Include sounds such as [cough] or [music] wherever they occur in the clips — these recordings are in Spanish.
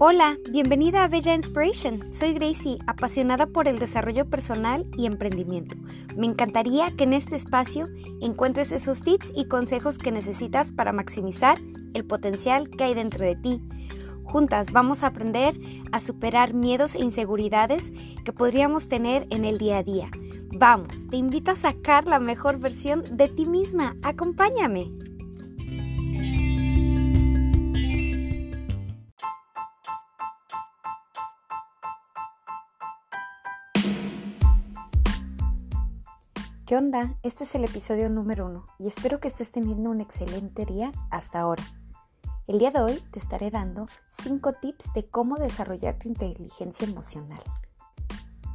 Hola, bienvenida a Bella Inspiration. Soy Gracie, apasionada por el desarrollo personal y emprendimiento. Me encantaría que en este espacio encuentres esos tips y consejos que necesitas para maximizar el potencial que hay dentro de ti. Juntas vamos a aprender a superar miedos e inseguridades que podríamos tener en el día a día. Vamos, te invito a sacar la mejor versión de ti misma. Acompáñame. ¿Qué onda? Este es el episodio número uno y espero que estés teniendo un excelente día hasta ahora. El día de hoy te estaré dando 5 tips de cómo desarrollar tu inteligencia emocional.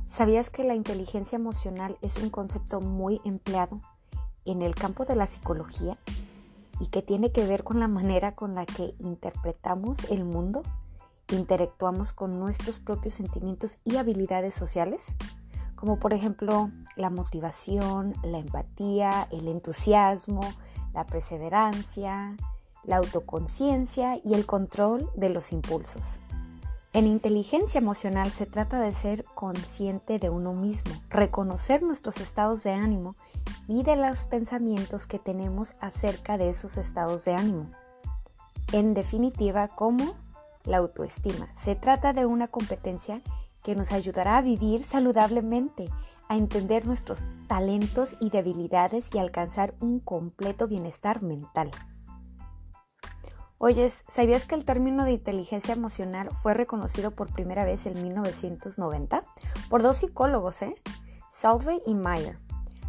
¿Sabías que la inteligencia emocional es un concepto muy empleado en el campo de la psicología y que tiene que ver con la manera con la que interpretamos el mundo, interactuamos con nuestros propios sentimientos y habilidades sociales? Como por ejemplo la motivación, la empatía, el entusiasmo, la perseverancia, la autoconciencia y el control de los impulsos. En inteligencia emocional se trata de ser consciente de uno mismo, reconocer nuestros estados de ánimo y de los pensamientos que tenemos acerca de esos estados de ánimo. En definitiva, como la autoestima. Se trata de una competencia que nos ayudará a vivir saludablemente, a entender nuestros talentos y debilidades y alcanzar un completo bienestar mental. Oyes, ¿sabías que el término de inteligencia emocional fue reconocido por primera vez en 1990 por dos psicólogos, eh? Salve y Meyer?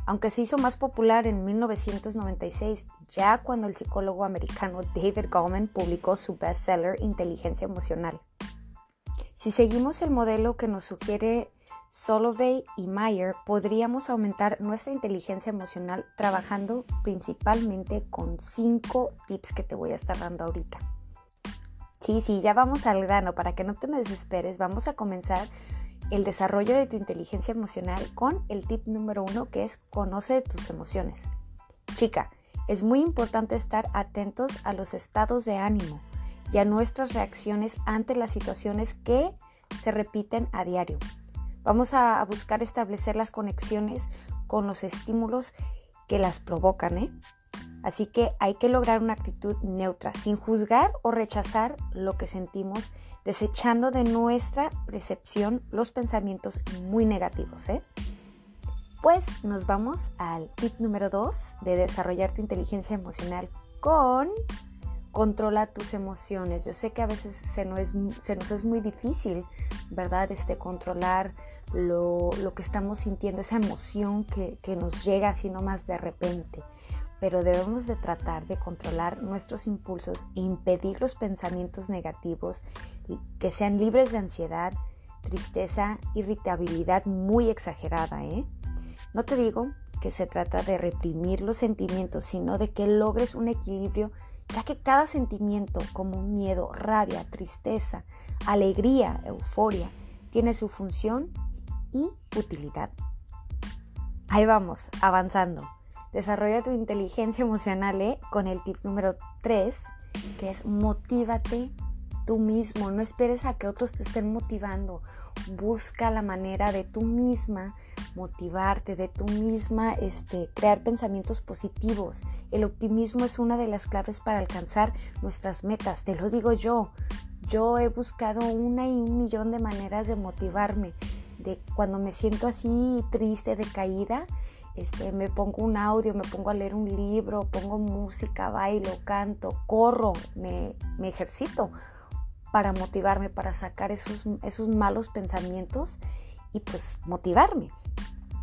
Aunque se hizo más popular en 1996, ya cuando el psicólogo americano David Goleman publicó su bestseller Inteligencia Emocional. Si seguimos el modelo que nos sugiere Solovey y Meyer, podríamos aumentar nuestra inteligencia emocional trabajando principalmente con cinco tips que te voy a estar dando ahorita. Sí, sí, ya vamos al grano. Para que no te me desesperes, vamos a comenzar el desarrollo de tu inteligencia emocional con el tip número uno que es conoce tus emociones. Chica, es muy importante estar atentos a los estados de ánimo y a nuestras reacciones ante las situaciones que se repiten a diario. Vamos a buscar establecer las conexiones con los estímulos que las provocan. ¿eh? Así que hay que lograr una actitud neutra, sin juzgar o rechazar lo que sentimos, desechando de nuestra percepción los pensamientos muy negativos. ¿eh? Pues nos vamos al tip número 2 de desarrollar tu inteligencia emocional con controla tus emociones. Yo sé que a veces se nos es, muy difícil, ¿verdad? Este, controlar lo, que estamos sintiendo, esa emoción que, que nos llega así nomás de repente. Pero debemos de tratar de controlar nuestros impulsos e impedir los pensamientos negativos que sean libres de ansiedad, tristeza, irritabilidad muy exagerada. ¿eh? No te digo que se trata de reprimir los sentimientos, sino de que logres un equilibrio ya que cada sentimiento como miedo, rabia, tristeza, alegría, euforia, tiene su función y utilidad. Ahí vamos, avanzando. Desarrolla tu inteligencia emocional ¿eh? con el tip número 3, que es motívate tú mismo. No esperes a que otros te estén motivando. Busca la manera de tú misma motivarte, de tú misma este, crear pensamientos positivos. El optimismo es una de las claves para alcanzar nuestras metas. Te lo digo yo. Yo he buscado una y un millón de maneras de motivarme. De cuando me siento así triste, decaída, este, me pongo un audio, me pongo a leer un libro, pongo música, bailo, canto, corro, me, me ejercito para motivarme, para sacar esos, esos malos pensamientos y pues motivarme.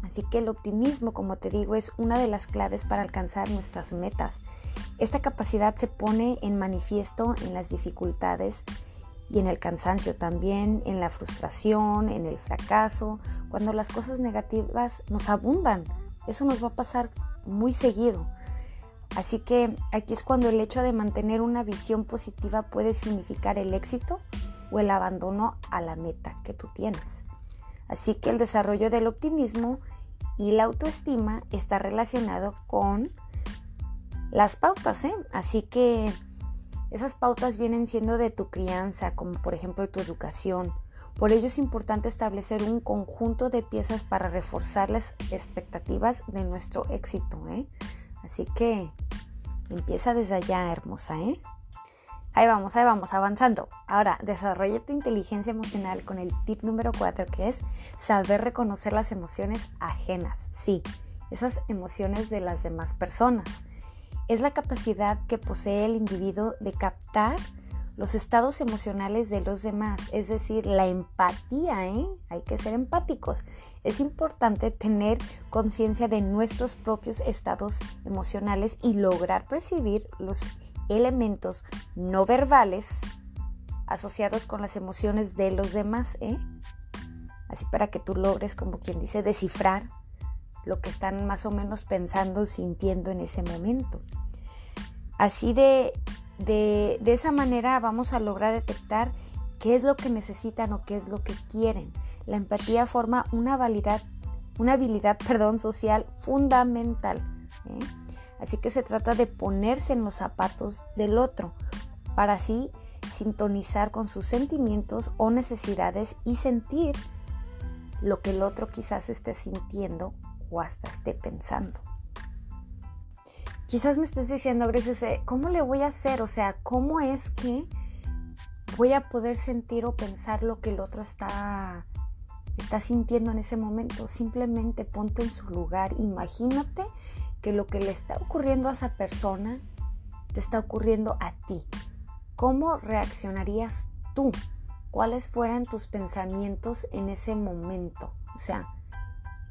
Así que el optimismo, como te digo, es una de las claves para alcanzar nuestras metas. Esta capacidad se pone en manifiesto en las dificultades y en el cansancio, también en la frustración, en el fracaso, cuando las cosas negativas nos abundan. Eso nos va a pasar muy seguido. Así que aquí es cuando el hecho de mantener una visión positiva puede significar el éxito o el abandono a la meta que tú tienes. Así que el desarrollo del optimismo y la autoestima está relacionado con las pautas. ¿eh? Así que Esas pautas vienen siendo de tu crianza, como por ejemplo tu educación. Por ello es importante establecer un conjunto de piezas para reforzar las expectativas de nuestro éxito. ¿eh? Así que empieza desde allá, hermosa. ¿eh? Ahí vamos, ahí vamos, avanzando. Ahora, desarrolla tu inteligencia emocional con el tip número 4, que es saber reconocer las emociones ajenas. Sí, esas emociones de las demás personas. Es la capacidad que posee el individuo de captar los estados emocionales de los demás, es decir, la empatía, ¿eh? Hay que ser empáticos. Es importante tener conciencia de nuestros propios estados emocionales y lograr percibir los elementos no verbales asociados con las emociones de los demás, ¿eh? Así para que tú logres, como quien dice, descifrar lo que están más o menos pensando, sintiendo en ese momento. Así de, de, esa manera vamos a lograr detectar qué es lo que necesitan o qué es lo que quieren. La empatía forma una, validad, una habilidad [laughs] perdón, social fundamental. ¿eh? Así que se trata de ponerse en los zapatos del otro para así sintonizar con sus sentimientos o necesidades y sentir lo que el otro quizás esté sintiendo o hasta esté pensando. Quizás me estés diciendo, Grace, ¿cómo le voy a hacer? O sea, ¿cómo es que voy a poder sentir o pensar lo que el otro está, está sintiendo en ese momento? Simplemente ponte en su lugar, imagínate que lo que le está ocurriendo a esa persona te está ocurriendo a ti. ¿Cómo reaccionarías tú? ¿Cuáles fueran tus pensamientos en ese momento? O sea,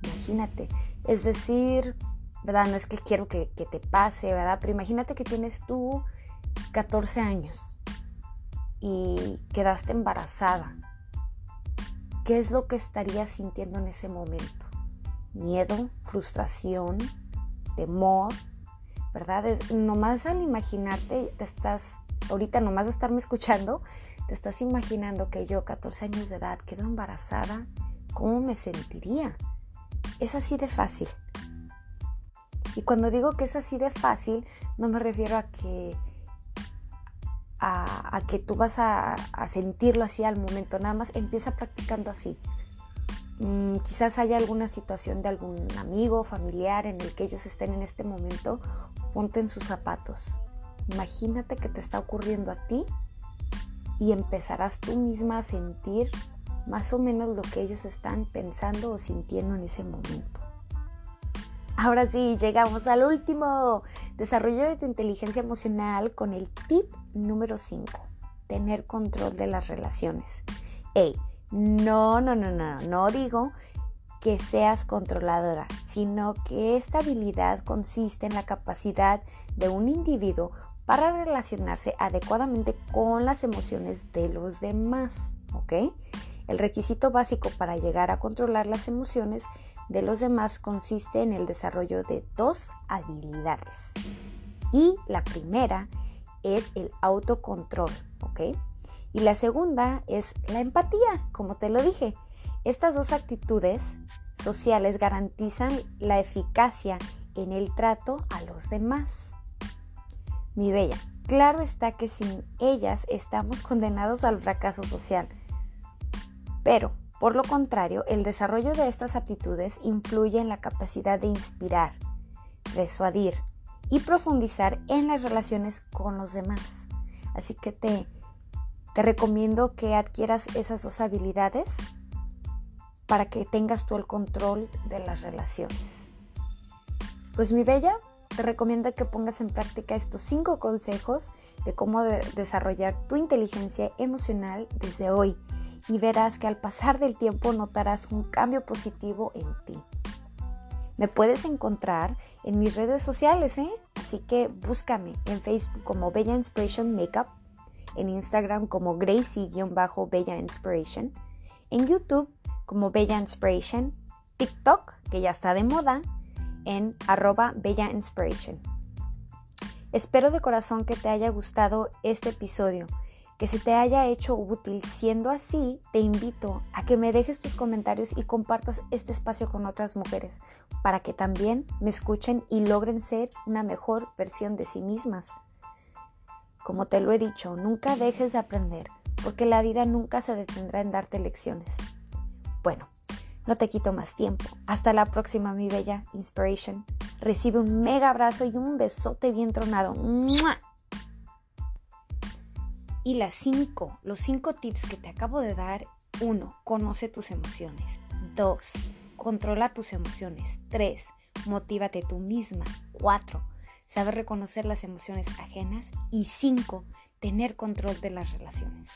imagínate. Es decir, ¿verdad? No es que quiero que, te pase, ¿verdad? Pero imagínate que tienes tú 14 años y quedaste embarazada. ¿Qué es lo que estarías sintiendo en ese momento? Miedo, frustración, temor, ¿verdad? Es, nomás al imaginarte, te estás, ahorita nomás de estarme escuchando, te estás imaginando que yo, 14 años de edad, quedo embarazada, ¿cómo me sentiría? Es así de fácil. Y cuando digo que es así de fácil, no me refiero a que a, que tú vas a, sentirlo así al momento, nada más empieza practicando así. Mm, quizás haya alguna situación de algún amigo, familiar en el que ellos estén en este momento, ponte en sus zapatos. Imagínate que te está ocurriendo a ti y empezarás tú misma a sentir más o menos lo que ellos están pensando o sintiendo en ese momento. Ahora sí, llegamos al último. Desarrollo de tu inteligencia emocional con el tip número 5. Tener control de las relaciones. Hey, no, no, no, no, no digo que seas controladora, sino que esta habilidad consiste en la capacidad de un individuo para relacionarse adecuadamente con las emociones de los demás, ¿ok? El requisito básico para llegar a controlar las emociones de los demás consiste en el desarrollo de dos habilidades. Y la primera es el autocontrol, ¿ok? Y la segunda es la empatía, como te lo dije. Estas dos actitudes sociales garantizan la eficacia en el trato a los demás. Mi bella, claro está que sin ellas estamos condenados al fracaso social. Pero, por lo contrario, el desarrollo de estas aptitudes influye en la capacidad de inspirar, persuadir y profundizar en las relaciones con los demás. Así que te te recomiendo que adquieras esas dos habilidades para que tengas tú el control de las relaciones. Pues mi bella, te recomiendo que pongas en práctica estos cinco consejos de cómo de desarrollar tu inteligencia emocional desde hoy y verás que al pasar del tiempo notarás un cambio positivo en ti. Me puedes encontrar en mis redes sociales, ¿eh? así que búscame en Facebook como Bella Inspiration Makeup en Instagram como Gracie-Bella Inspiration, en YouTube como Bella Inspiration, TikTok, que ya está de moda, en arroba Bella Inspiration. Espero de corazón que te haya gustado este episodio, que se te haya hecho útil. Siendo así, te invito a que me dejes tus comentarios y compartas este espacio con otras mujeres, para que también me escuchen y logren ser una mejor versión de sí mismas. Como te lo he dicho, nunca dejes de aprender, porque la vida nunca se detendrá en darte lecciones. Bueno, no te quito más tiempo. Hasta la próxima, mi bella Inspiration. Recibe un mega abrazo y un besote bien tronado. Y las cinco, los cinco tips que te acabo de dar. Uno, conoce tus emociones. Dos, controla tus emociones. Tres, motívate tú misma. Cuatro, saber reconocer las emociones ajenas. Y cinco, tener control de las relaciones.